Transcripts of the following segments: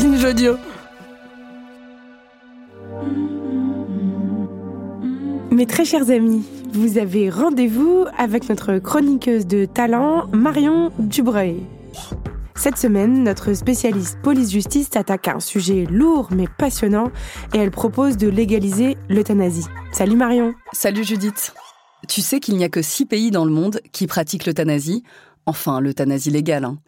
Binge Audio. Mes très chers amis, vous avez rendez-vous avec notre chroniqueuse de talent, Marion Dubreuil. Cette semaine, notre spécialiste police-justice s'attaque à un sujet lourd mais passionnant et elle propose de légaliser l'euthanasie. Salut Marion. Salut Judith. Tu sais qu'il n'y a que six pays dans le monde qui pratiquent l'euthanasie, enfin l'euthanasie légale. Hein.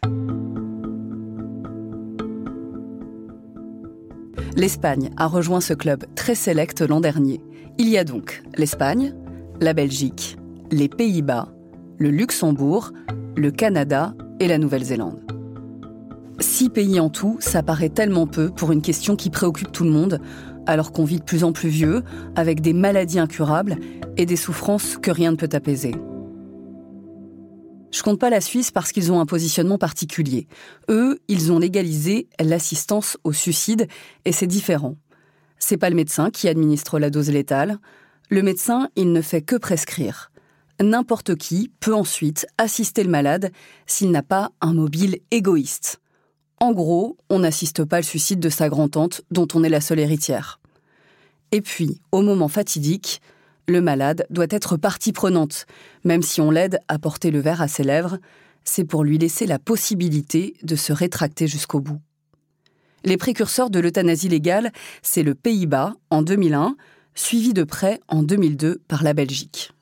L'Espagne a rejoint ce club très sélect l'an dernier. Il y a donc l'Espagne, la Belgique, les Pays-Bas, le Luxembourg, le Canada et la Nouvelle-Zélande. Six pays en tout, ça paraît tellement peu pour une question qui préoccupe tout le monde, alors qu'on vit de plus en plus vieux, avec des maladies incurables et des souffrances que rien ne peut apaiser. Je compte pas la Suisse parce qu'ils ont un positionnement particulier. Eux, ils ont légalisé l'assistance au suicide et c'est différent. C'est pas le médecin qui administre la dose létale. Le médecin, il ne fait que prescrire. N'importe qui peut ensuite assister le malade s'il n'a pas un mobile égoïste. En gros, on n'assiste pas le suicide de sa grand-tante dont on est la seule héritière. Et puis, au moment fatidique, le malade doit être partie prenante. Même si on l'aide à porter le verre à ses lèvres, c'est pour lui laisser la possibilité de se rétracter jusqu'au bout. Les précurseurs de l'euthanasie légale, c'est le Pays-Bas en 2001, suivi de près en 2002 par la Belgique.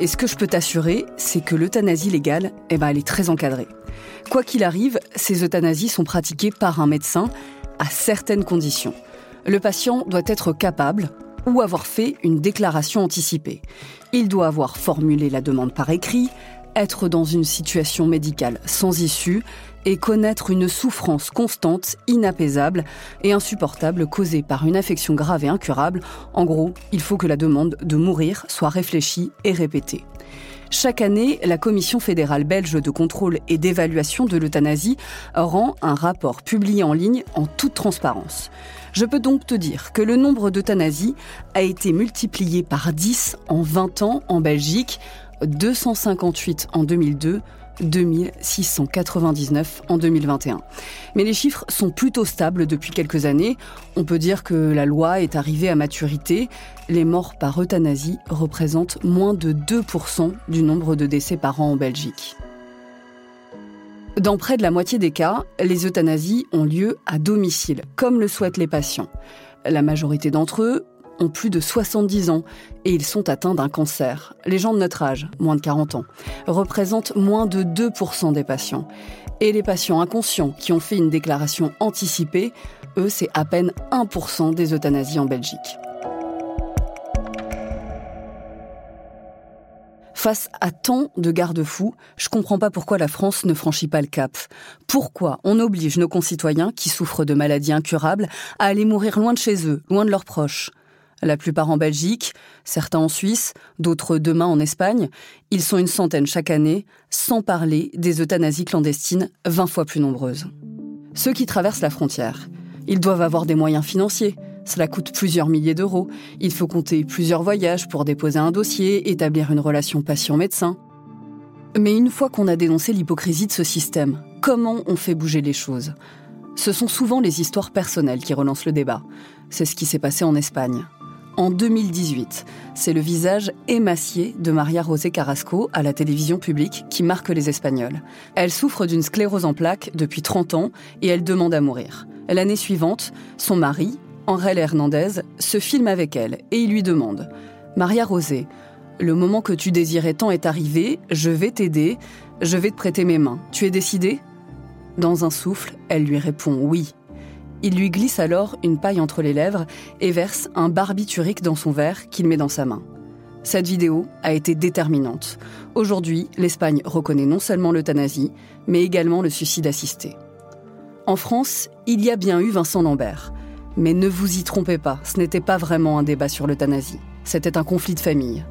Et ce que je peux t'assurer, c'est que l'euthanasie légale, eh ben, elle est très encadrée. Quoi qu'il arrive, ces euthanasies sont pratiquées par un médecin à certaines conditions. Le patient doit être capable ou avoir fait une déclaration anticipée. Il doit avoir formulé la demande par écrit, être dans une situation médicale sans issue et connaître une souffrance constante, inapaisable et insupportable causée par une affection grave et incurable. En gros, il faut que la demande de mourir soit réfléchie et répétée. Chaque année, la Commission fédérale belge de contrôle et d'évaluation de l'euthanasie rend un rapport publié en ligne en toute transparence. Je peux donc te dire que le nombre d'euthanasies a été multiplié par 10 en 20 ans en Belgique, 258 en 2002, 2699 en 2021. Mais les chiffres sont plutôt stables depuis quelques années. On peut dire que la loi est arrivée à maturité. Les morts par euthanasie représentent moins de 2% du nombre de décès par an en Belgique. Dans près de la moitié des cas, les euthanasies ont lieu à domicile, comme le souhaitent les patients. La majorité d'entre eux ont plus de 70 ans et ils sont atteints d'un cancer. Les gens de notre âge, moins de 40 ans, représentent moins de 2% des patients. Et les patients inconscients qui ont fait une déclaration anticipée, eux, c'est à peine 1% des euthanasies en Belgique. Face à tant de garde-fous, je comprends pas pourquoi la France ne franchit pas le cap. Pourquoi on oblige nos concitoyens qui souffrent de maladies incurables à aller mourir loin de chez eux, loin de leurs proches? La plupart en Belgique, certains en Suisse, d'autres demain en Espagne. Ils sont une centaine chaque année, sans parler des euthanasies clandestines 20 fois plus nombreuses. Ceux qui traversent la frontière, ils doivent avoir des moyens financiers. Cela coûte plusieurs milliers d'euros. Il faut compter plusieurs voyages pour déposer un dossier, établir une relation patient-médecin. Mais une fois qu'on a dénoncé l'hypocrisie de ce système, comment on fait bouger les choses? Ce sont souvent les histoires personnelles qui relancent le débat. C'est ce qui s'est passé en Espagne en 2018. C'est le visage émacié de Maria José Carrasco à la télévision publique qui marque les Espagnols. Elle souffre d'une sclérose en plaques depuis 30 ans et elle demande à mourir. L'année suivante, son mari, Henrel Hernandez, se filme avec elle et il lui demande Maria Rosé, le moment que tu désirais tant est arrivé, je vais t'aider, je vais te prêter mes mains. Tu es décidée? Dans un souffle, elle lui répond oui. Il lui glisse alors une paille entre les lèvres et verse un barbiturique dans son verre qu'il met dans sa main. Cette vidéo a été déterminante. Aujourd'hui, l'Espagne reconnaît non seulement l'euthanasie, mais également le suicide assisté. En France, il y a bien eu Vincent Lambert. Mais ne vous y trompez pas, ce n'était pas vraiment un débat sur l'euthanasie. C'était un conflit de famille.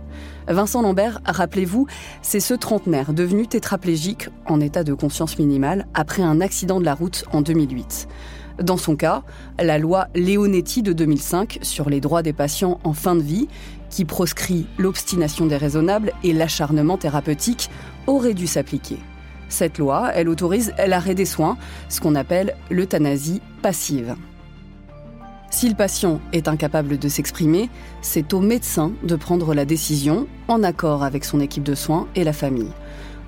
Vincent Lambert, rappelez-vous, c'est ce trentenaire devenu tétraplégique en état de conscience minimale après un accident de la route en 2008. Dans son cas, la loi Leonetti de 2005 sur les droits des patients en fin de vie, qui proscrit l'obstination déraisonnable et l'acharnement thérapeutique, aurait dû s'appliquer. Cette loi, elle autorise l'arrêt des soins, ce qu'on appelle l'euthanasie passive. Si le patient est incapable de s'exprimer, c'est au médecin de prendre la décision en accord avec son équipe de soins et la famille.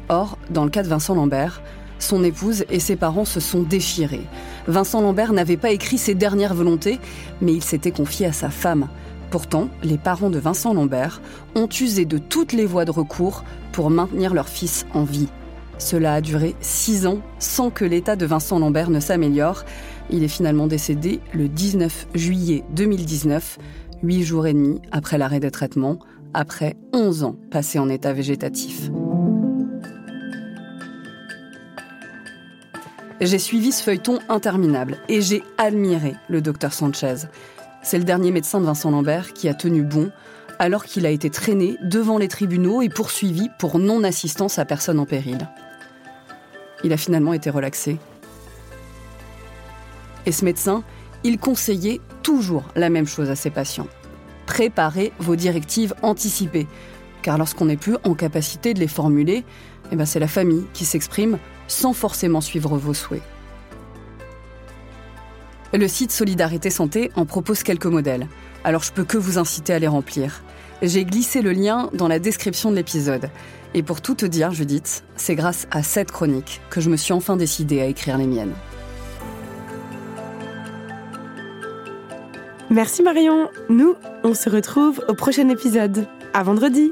Or, dans le cas de Vincent Lambert, son épouse et ses parents se sont déchirés. Vincent Lambert n'avait pas écrit ses dernières volontés, mais il s'était confié à sa femme. Pourtant, les parents de Vincent Lambert ont usé de toutes les voies de recours pour maintenir leur fils en vie. Cela a duré six ans sans que l'état de Vincent Lambert ne s'améliore. Il est finalement décédé le 19 juillet 2019, huit jours et demi après l'arrêt des traitements, après 11 ans passés en état végétatif. J'ai suivi ce feuilleton interminable et j'ai admiré le docteur Sanchez. C'est le dernier médecin de Vincent Lambert qui a tenu bon alors qu'il a été traîné devant les tribunaux et poursuivi pour non-assistance à personne en péril. Il a finalement été relaxé. Et ce médecin, il conseillait toujours la même chose à ses patients. Préparez vos directives anticipées, car lorsqu'on n'est plus en capacité de les formuler, eh ben c'est la famille qui s'exprime sans forcément suivre vos souhaits. Le site Solidarité Santé en propose quelques modèles, alors je peux que vous inciter à les remplir. J'ai glissé le lien dans la description de l'épisode. Et pour tout te dire, Judith, c'est grâce à cette chronique que je me suis enfin décidée à écrire les miennes. Merci Marion. Nous, on se retrouve au prochain épisode. À vendredi.